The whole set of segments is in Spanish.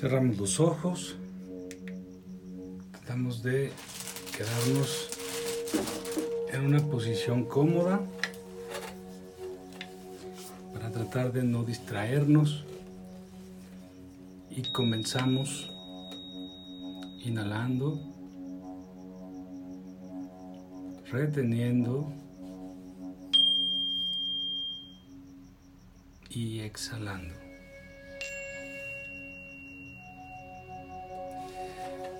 Cerramos los ojos. Tratamos de quedarnos en una posición cómoda para tratar de no distraernos y comenzamos inhalando, reteniendo y exhalando.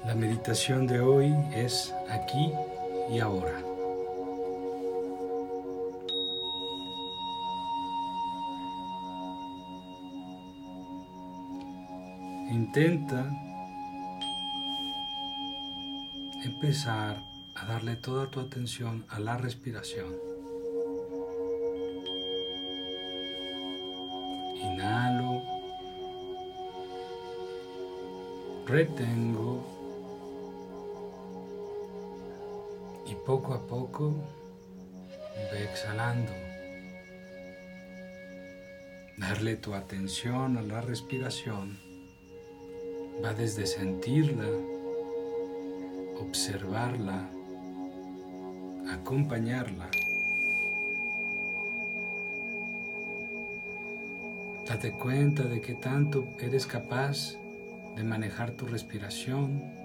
La meditación de hoy es aquí y ahora. Intenta empezar a darle toda tu atención a la respiración. Inhalo, retengo poco a poco ve exhalando. Darle tu atención a la respiración va desde sentirla, observarla, acompañarla. Date cuenta de que tanto eres capaz de manejar tu respiración.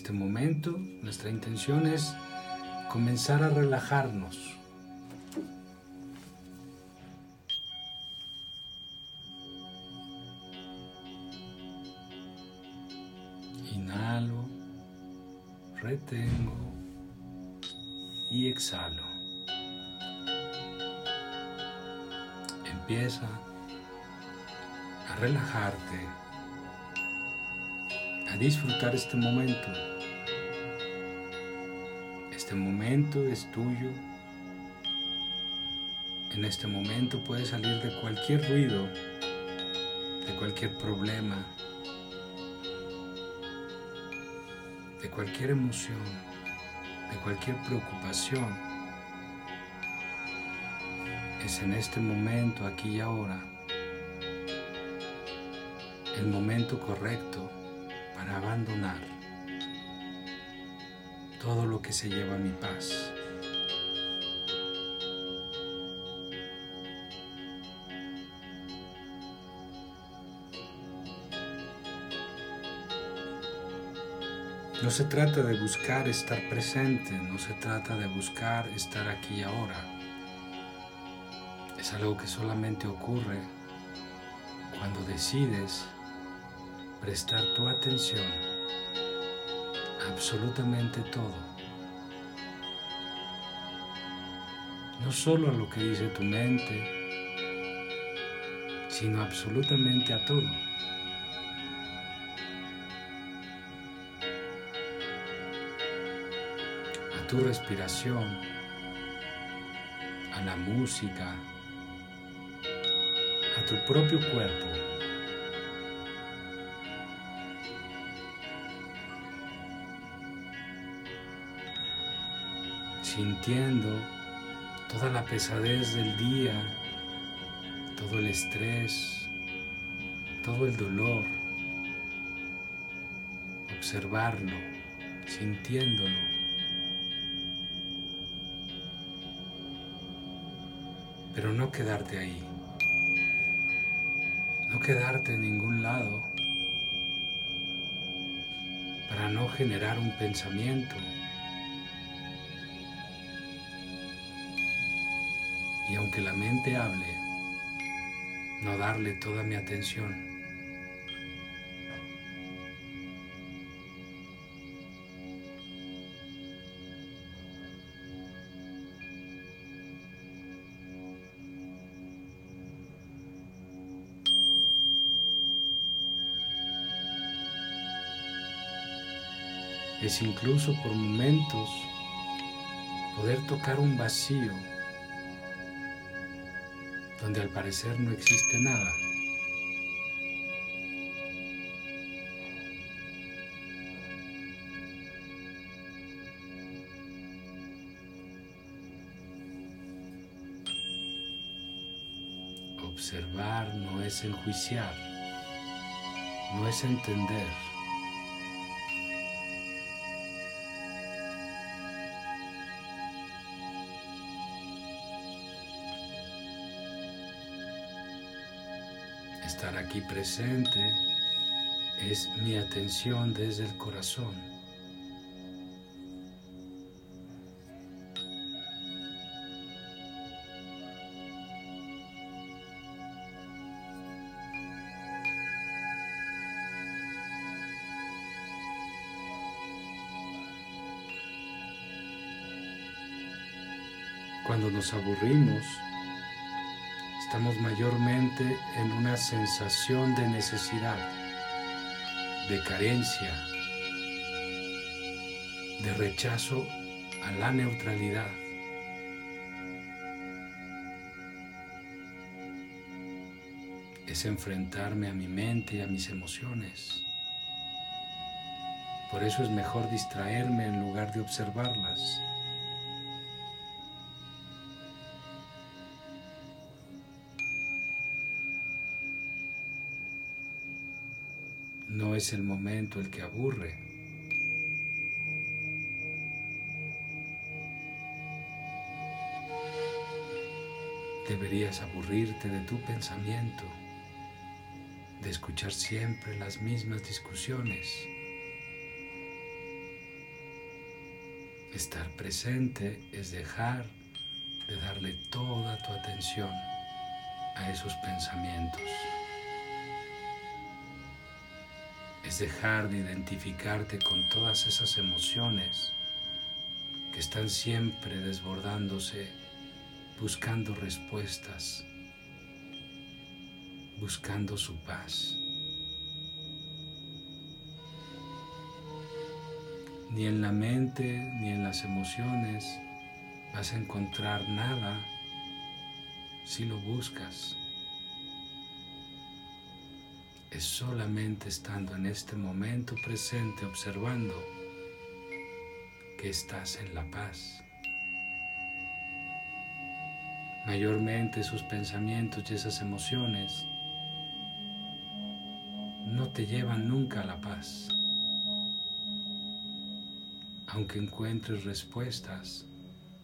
Este momento, nuestra intención es comenzar a relajarnos. Inhalo, retengo y exhalo. Empieza a relajarte, a disfrutar este momento. Este momento es tuyo. En este momento puedes salir de cualquier ruido, de cualquier problema, de cualquier emoción, de cualquier preocupación. Es en este momento, aquí y ahora, el momento correcto para abandonar todo lo que se lleva mi paz. No se trata de buscar estar presente, no se trata de buscar estar aquí y ahora. Es algo que solamente ocurre cuando decides prestar tu atención absolutamente todo. No solo a lo que dice tu mente, sino absolutamente a todo. A tu respiración, a la música, a tu propio cuerpo. Sintiendo toda la pesadez del día, todo el estrés, todo el dolor, observarlo, sintiéndolo. Pero no quedarte ahí, no quedarte en ningún lado para no generar un pensamiento y aunque la mente hable, no darle toda mi atención. Es incluso por momentos poder tocar un vacío donde al parecer no existe nada. Observar no es enjuiciar, no es entender. Aquí presente es mi atención desde el corazón. Cuando nos aburrimos, estamos mayormente en una sensación de necesidad, de carencia, de rechazo a la neutralidad. Es enfrentarme a mi mente y a mis emociones. Por eso es mejor distraerme en lugar de observarlas. Es el momento el que aburre. Deberías aburrirte de tu pensamiento, de escuchar siempre las mismas discusiones. Estar presente es dejar de darle toda tu atención a esos pensamientos. Dejar de identificarte con todas esas emociones que están siempre desbordándose, buscando respuestas, buscando su paz. Ni en la mente ni en las emociones vas a encontrar nada si lo buscas es solamente estando en este momento presente observando que estás en la paz. Mayormente esos pensamientos y esas emociones no te llevan nunca a la paz. Aunque encuentres respuestas,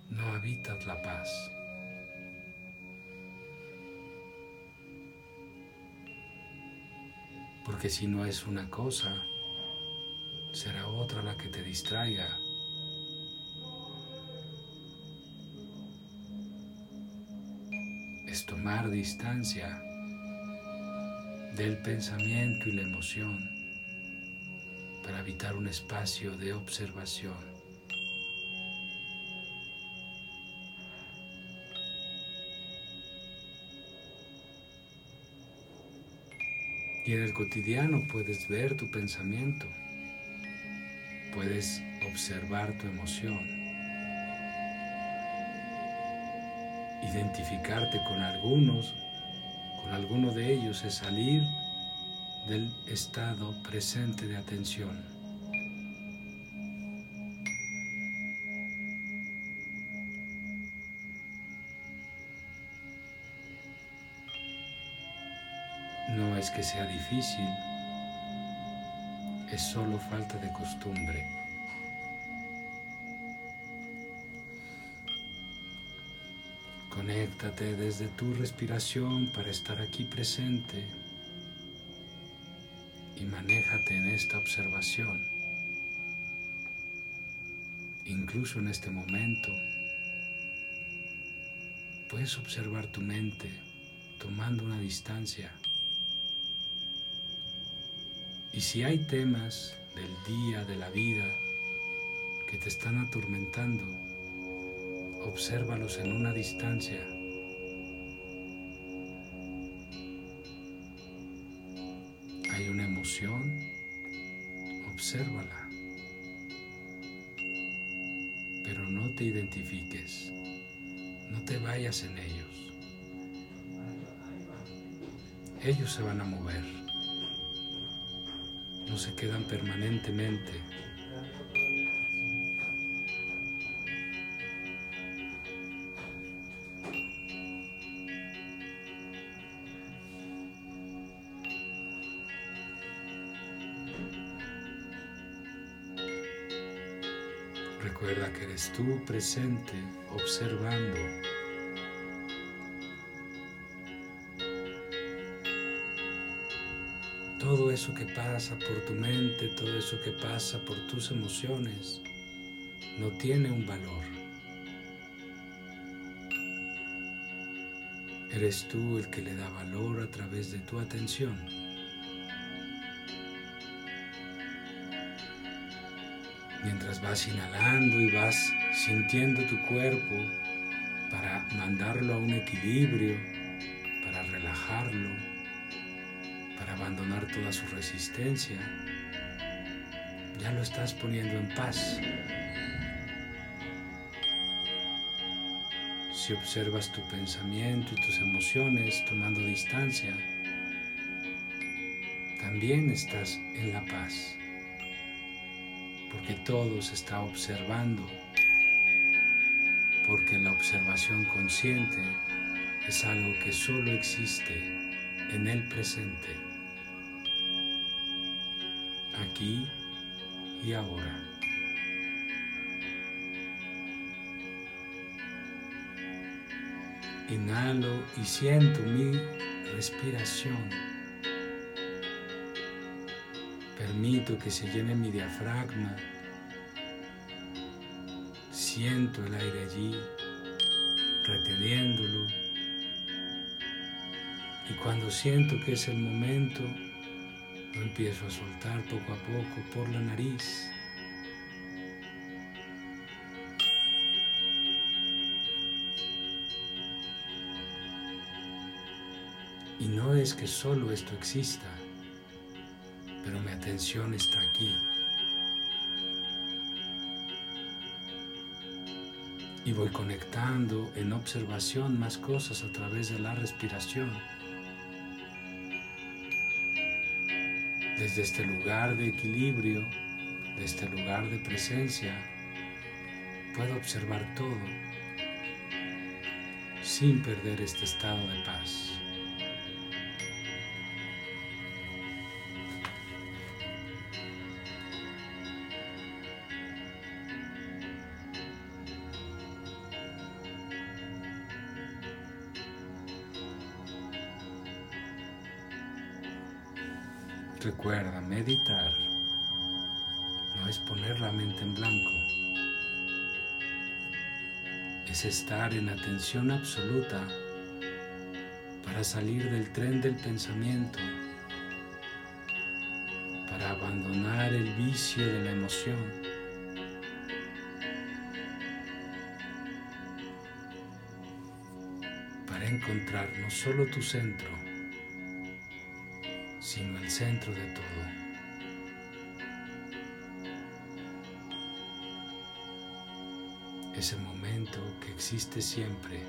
no habitas la paz. Porque si no es una cosa, será otra la que te distraiga. Es tomar distancia del pensamiento y la emoción para evitar un espacio de observación. Y en el cotidiano puedes ver tu pensamiento, puedes observar tu emoción, identificarte con algunos, con alguno de ellos es salir del estado presente de atención. Sea difícil, es solo falta de costumbre. Conéctate desde tu respiración para estar aquí presente y manéjate en esta observación. Incluso en este momento puedes observar tu mente tomando una distancia y si hay temas del día, de la vida, que te están atormentando, obsérvalos en una distancia. Hay una emoción, obsérvala. Pero no te identifiques, no te vayas en ellos. Ellos se van a mover se quedan permanentemente. Recuerda que eres tú presente observando. Todo eso que pasa por tu mente, todo eso que pasa por tus emociones, no tiene un valor. Eres tú el que le da valor a través de tu atención. Mientras vas inhalando y vas sintiendo tu cuerpo para mandarlo a un equilibrio, toda su resistencia, ya lo estás poniendo en paz. Si observas tu pensamiento y tus emociones tomando distancia, también estás en la paz, porque todo se está observando, porque la observación consciente es algo que solo existe en el presente, aquí y ahora. Inhalo y siento mi respiración. Permito que se llene mi diafragma. Siento el aire allí, reteniéndolo. Y cuando siento que es el momento, empiezo a soltar poco a poco por la nariz. Y no es que solo esto exista, pero mi atención está aquí. Y voy conectando en observación más cosas a través de la respiración. Desde este lugar de equilibrio, de este lugar de presencia, puedo observar todo sin perder este estado de paz. Es estar en atención absoluta para salir del tren del pensamiento, para abandonar el vicio de la emoción. para encontrar no solo tu centro, sino el centro de todo. Ese momento que existe siempre,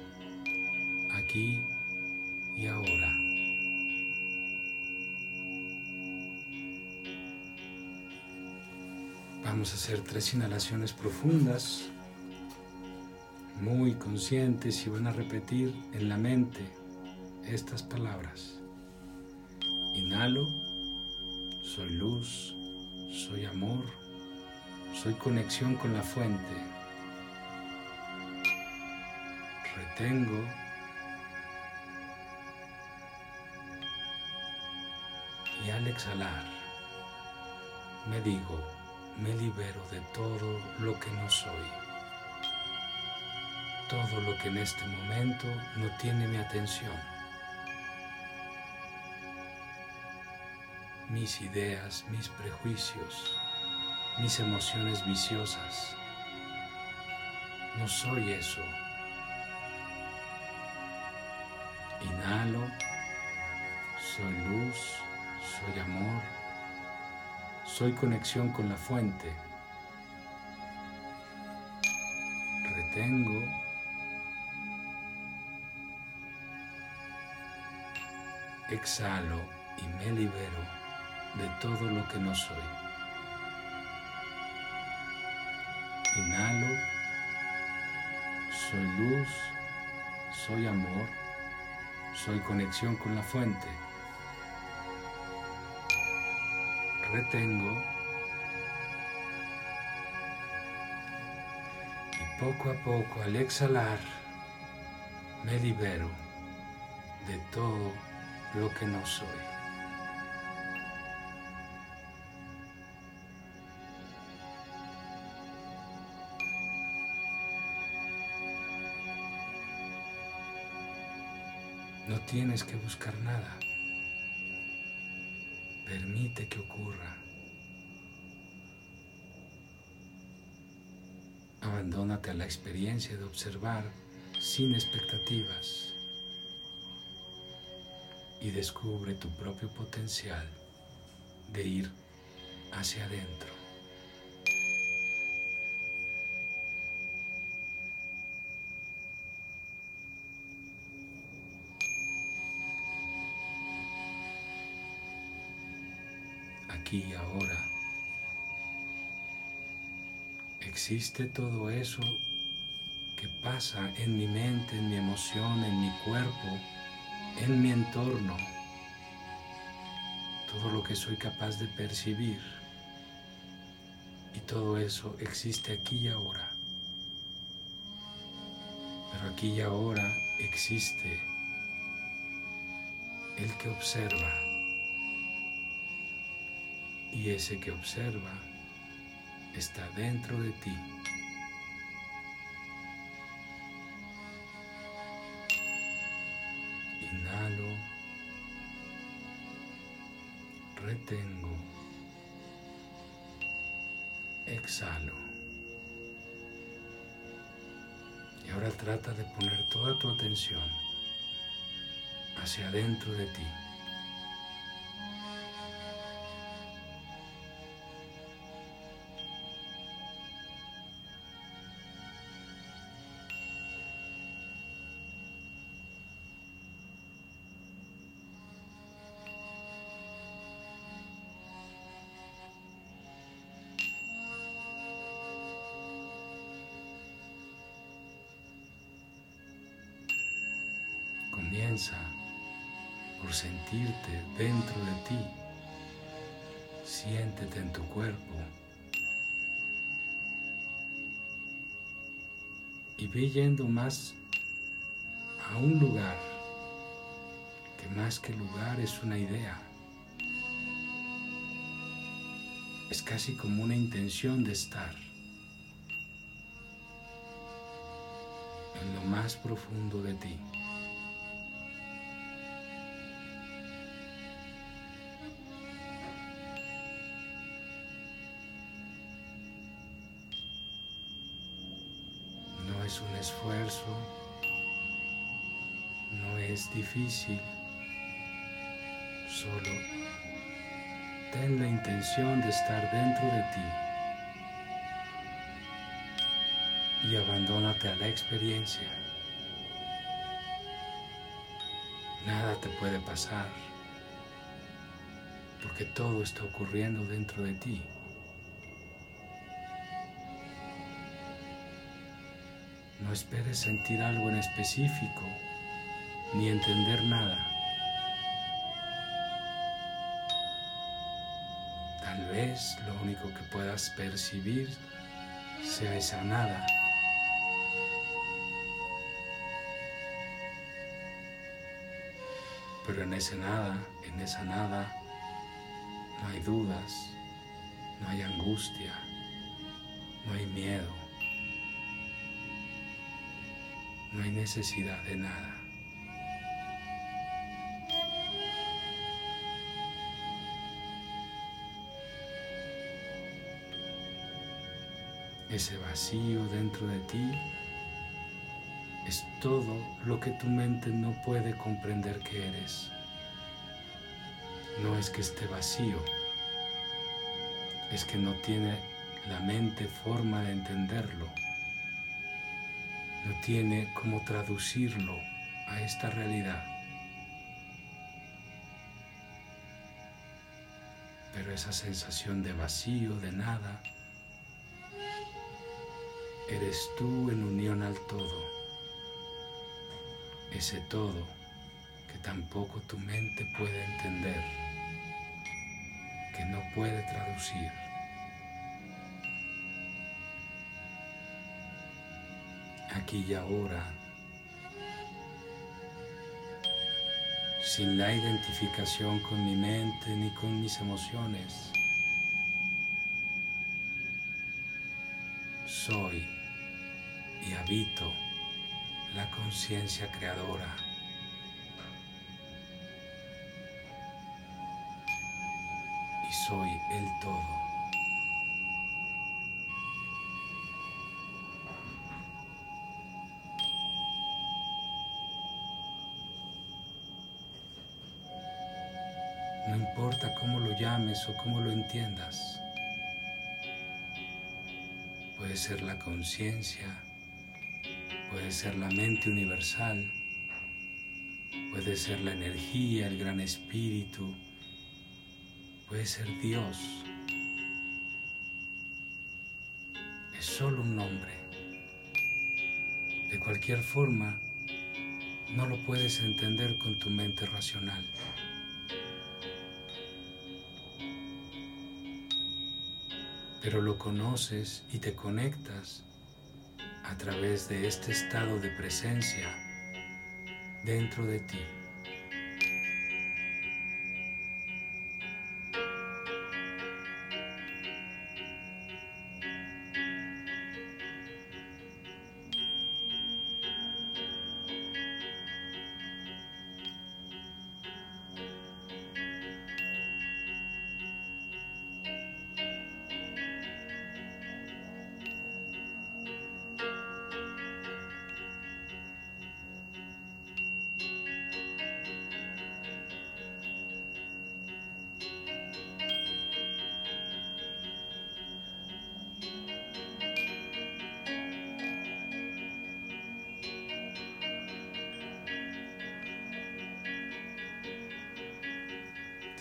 aquí y ahora. Vamos a hacer tres inhalaciones profundas, muy conscientes y van a repetir en la mente estas palabras. Inhalo, soy luz, soy amor, soy conexión con la fuente. Retengo. Y al exhalar, me digo, me libero de todo lo que no soy. Todo lo que en este momento no tiene mi atención. mis ideas, mis prejuicios, mis emociones viciosas. No soy eso. Inhalo, soy luz, soy amor, soy conexión con la fuente. Retengo. Exhalo y me libero de todo lo que no soy. Inhalo, soy luz, soy amor, soy conexión con la fuente. Retengo, poco a poco, al exhalar, me libero de todo lo que no soy. Tienes que buscar nada. Permite que ocurra. Abandónate a la experiencia de observar sin expectativas y descubre tu propio potencial de ir hacia adentro. Aquí y ahora existe todo eso que pasa en mi mente, en mi emoción, en mi cuerpo, en mi entorno, todo lo que soy capaz de percibir. Y todo eso existe aquí y ahora. Pero aquí y ahora existe el que observa. Y ese que observa está dentro de ti. Inhalo, retengo, exhalo. Y ahora trata de poner toda tu atención hacia adentro de ti. Por sentirte dentro de ti. Siéntete en tu cuerpo. Y ve yendo más a un lugar que más que lugar es una idea. Es casi como una intención de estar en lo más profundo de ti. Es un esfuerzo, no es difícil, solo ten la intención de estar dentro de ti y abandónate a la experiencia. Nada te puede pasar porque todo está ocurriendo dentro de ti. No esperes sentir algo en específico ni entender nada. Tal vez lo único que puedas percibir sea esa nada. Pero en ese nada, en esa nada, no hay dudas, no hay angustia, no hay miedo, no hay necesidad de nada. Ese vacío dentro de ti es todo lo que tu mente no puede comprender que eres. No es que esté vacío, es que no tiene la mente forma de entenderlo. No tiene cómo traducirlo a esta realidad. Pero esa sensación de vacío, de nada, eres tú en unión al todo. Ese todo que tampoco tu mente puede entender, que no puede traducir. Aquí y ahora, sin la identificación con mi mente ni con mis emociones. Soy y habito la conciencia creadora. Y soy el todo. Importa cómo lo llames o cómo lo entiendas. Puede ser la conciencia, puede ser la mente universal, puede ser la energía, el gran espíritu, puede ser Dios. Es solo un nombre. De cualquier forma, no lo puedes entender con tu mente racional. Pero lo conoces y te conectas a través de este estado de presencia dentro de ti.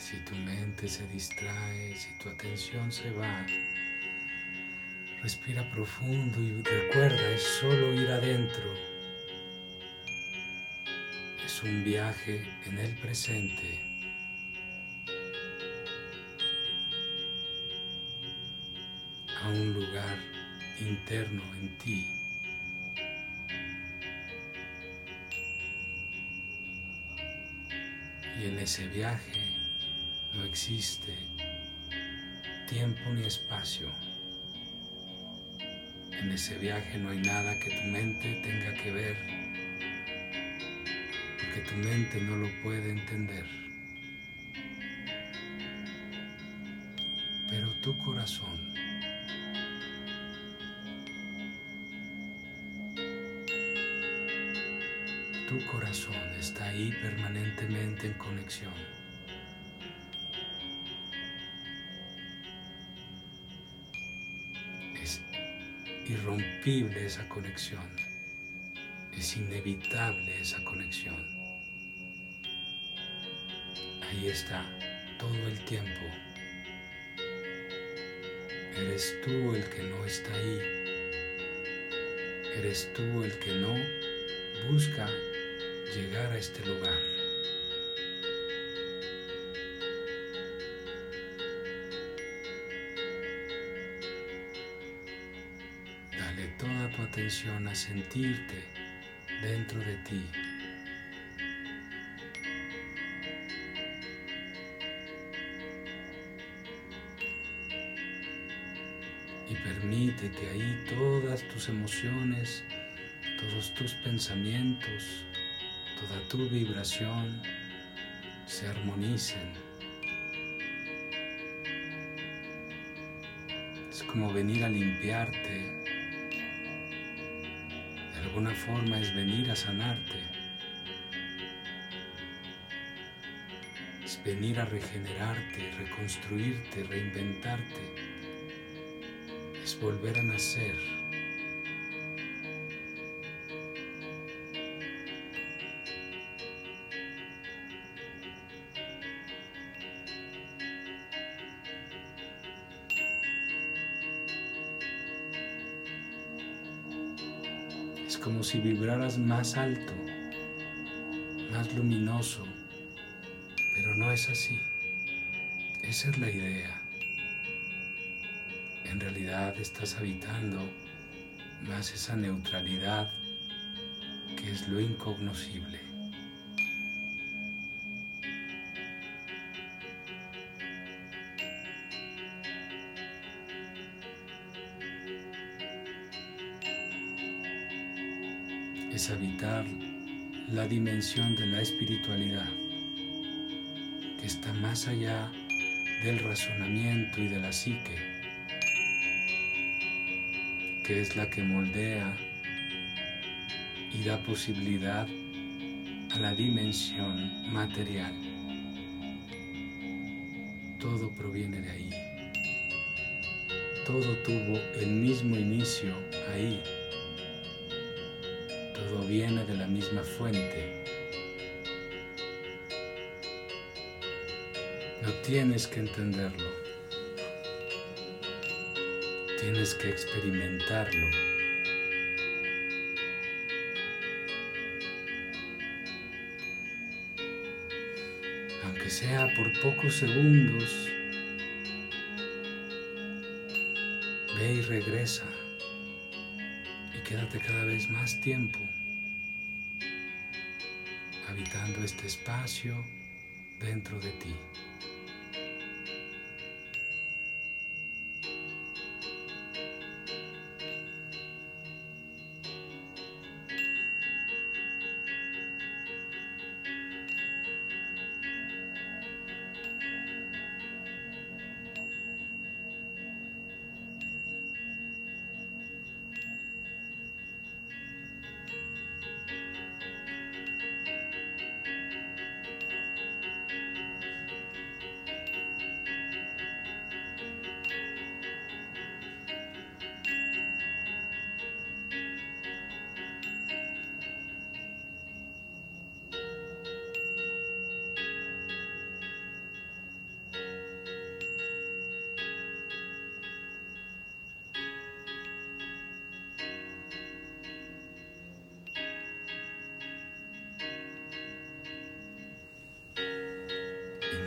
Si tu mente se distrae, si tu atención se va, respira profundo y recuerda, es solo ir adentro. Es un viaje en el presente. a un lugar interno en ti. Y en ese viaje no existe tiempo ni espacio. En ese viaje no hay nada que tu mente tenga que ver, porque tu mente no lo puede entender. Pero tu corazón tu corazón está ahí permanentemente en conexión. Irrompible esa conexión. Es inevitable esa conexión. Ahí está todo el tiempo. Eres tú el que no está ahí. Eres tú el que no busca llegar a este lugar. Atención a sentirte dentro de ti. Y permite que ahí todas tus emociones, todos tus pensamientos, toda tu vibración se armonicen. Es como venir a limpiarte alguna forma es venir a sanarte, es venir a regenerarte, reconstruirte, reinventarte, es volver a nacer. Si vibraras más alto, más luminoso, pero no es así. Esa es la idea. En realidad estás habitando más esa neutralidad que es lo incognoscible. Habitar la dimensión de la espiritualidad que está más allá del razonamiento y de la psique, que es la que moldea y da posibilidad a la dimensión material. Todo proviene de ahí. Todo tuvo el mismo inicio ahí. Todo viene de la misma fuente. No tienes que entenderlo. Tienes que experimentarlo. Aunque sea por pocos segundos, ve y regresa y quédate cada vez más tiempo habitando este espacio dentro de ti.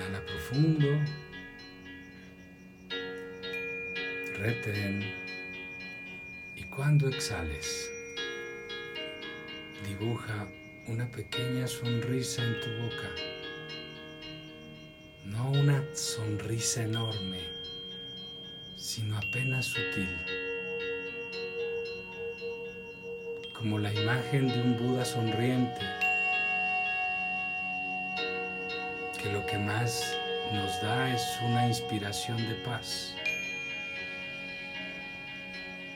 Inhala profundo. Retén. Y cuando exhales, dibuja una pequeña sonrisa en tu boca. No una sonrisa enorme, sino apenas sutil. Como la imagen de un Buda sonriente que lo que más nos da es una inspiración de paz.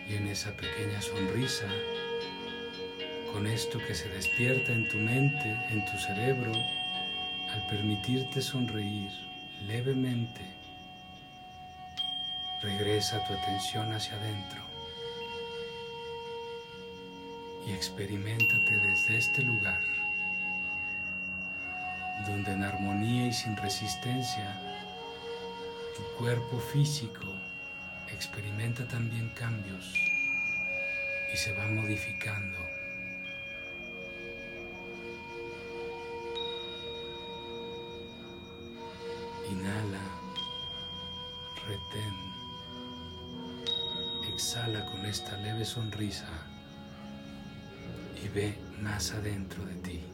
Y en esa pequeña sonrisa, con esto que se despierta en tu mente, en tu cerebro, al permitirte sonreír levemente, regresa tu atención hacia adentro y experimentate desde este lugar donde en armonía y sin resistencia tu cuerpo físico experimenta también cambios y se va modificando. Inhala, retén, exhala con esta leve sonrisa y ve más adentro de ti.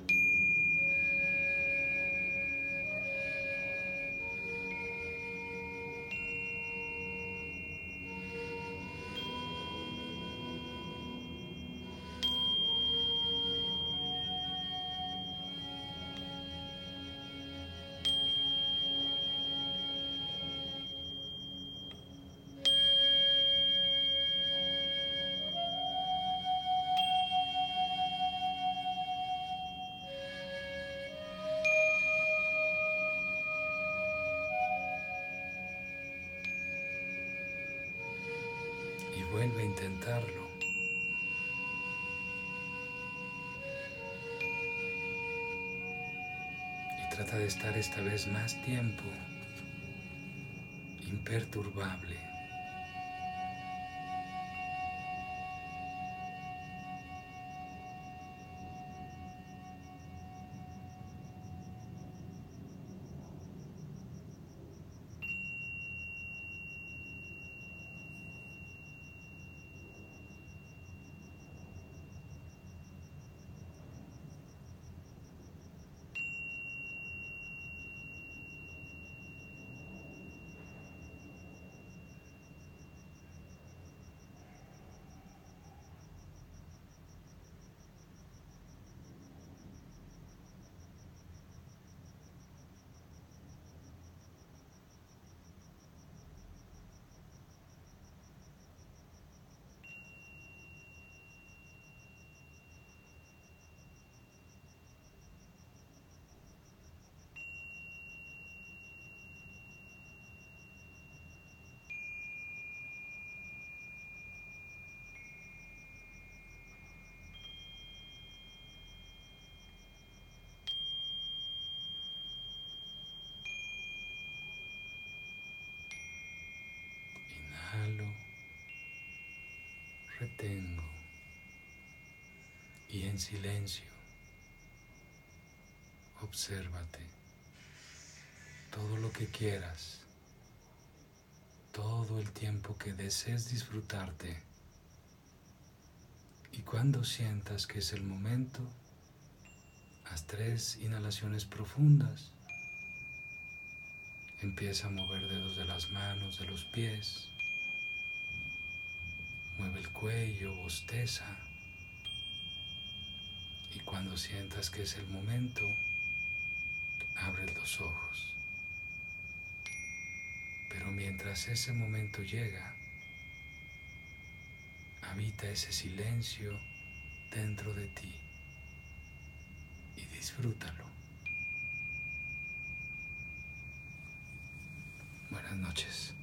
Y trata de estar esta vez más tiempo imperturbable. Retengo y en silencio obsérvate todo lo que quieras, todo el tiempo que desees disfrutarte y cuando sientas que es el momento, haz tres inhalaciones profundas. Empieza a mover dedos de las manos, de los pies. Mueve el cuello, bosteza. Y cuando sientas que es el momento, abre los ojos. Pero mientras ese momento llega, habita ese silencio dentro de ti y disfrútalo. Buenas noches.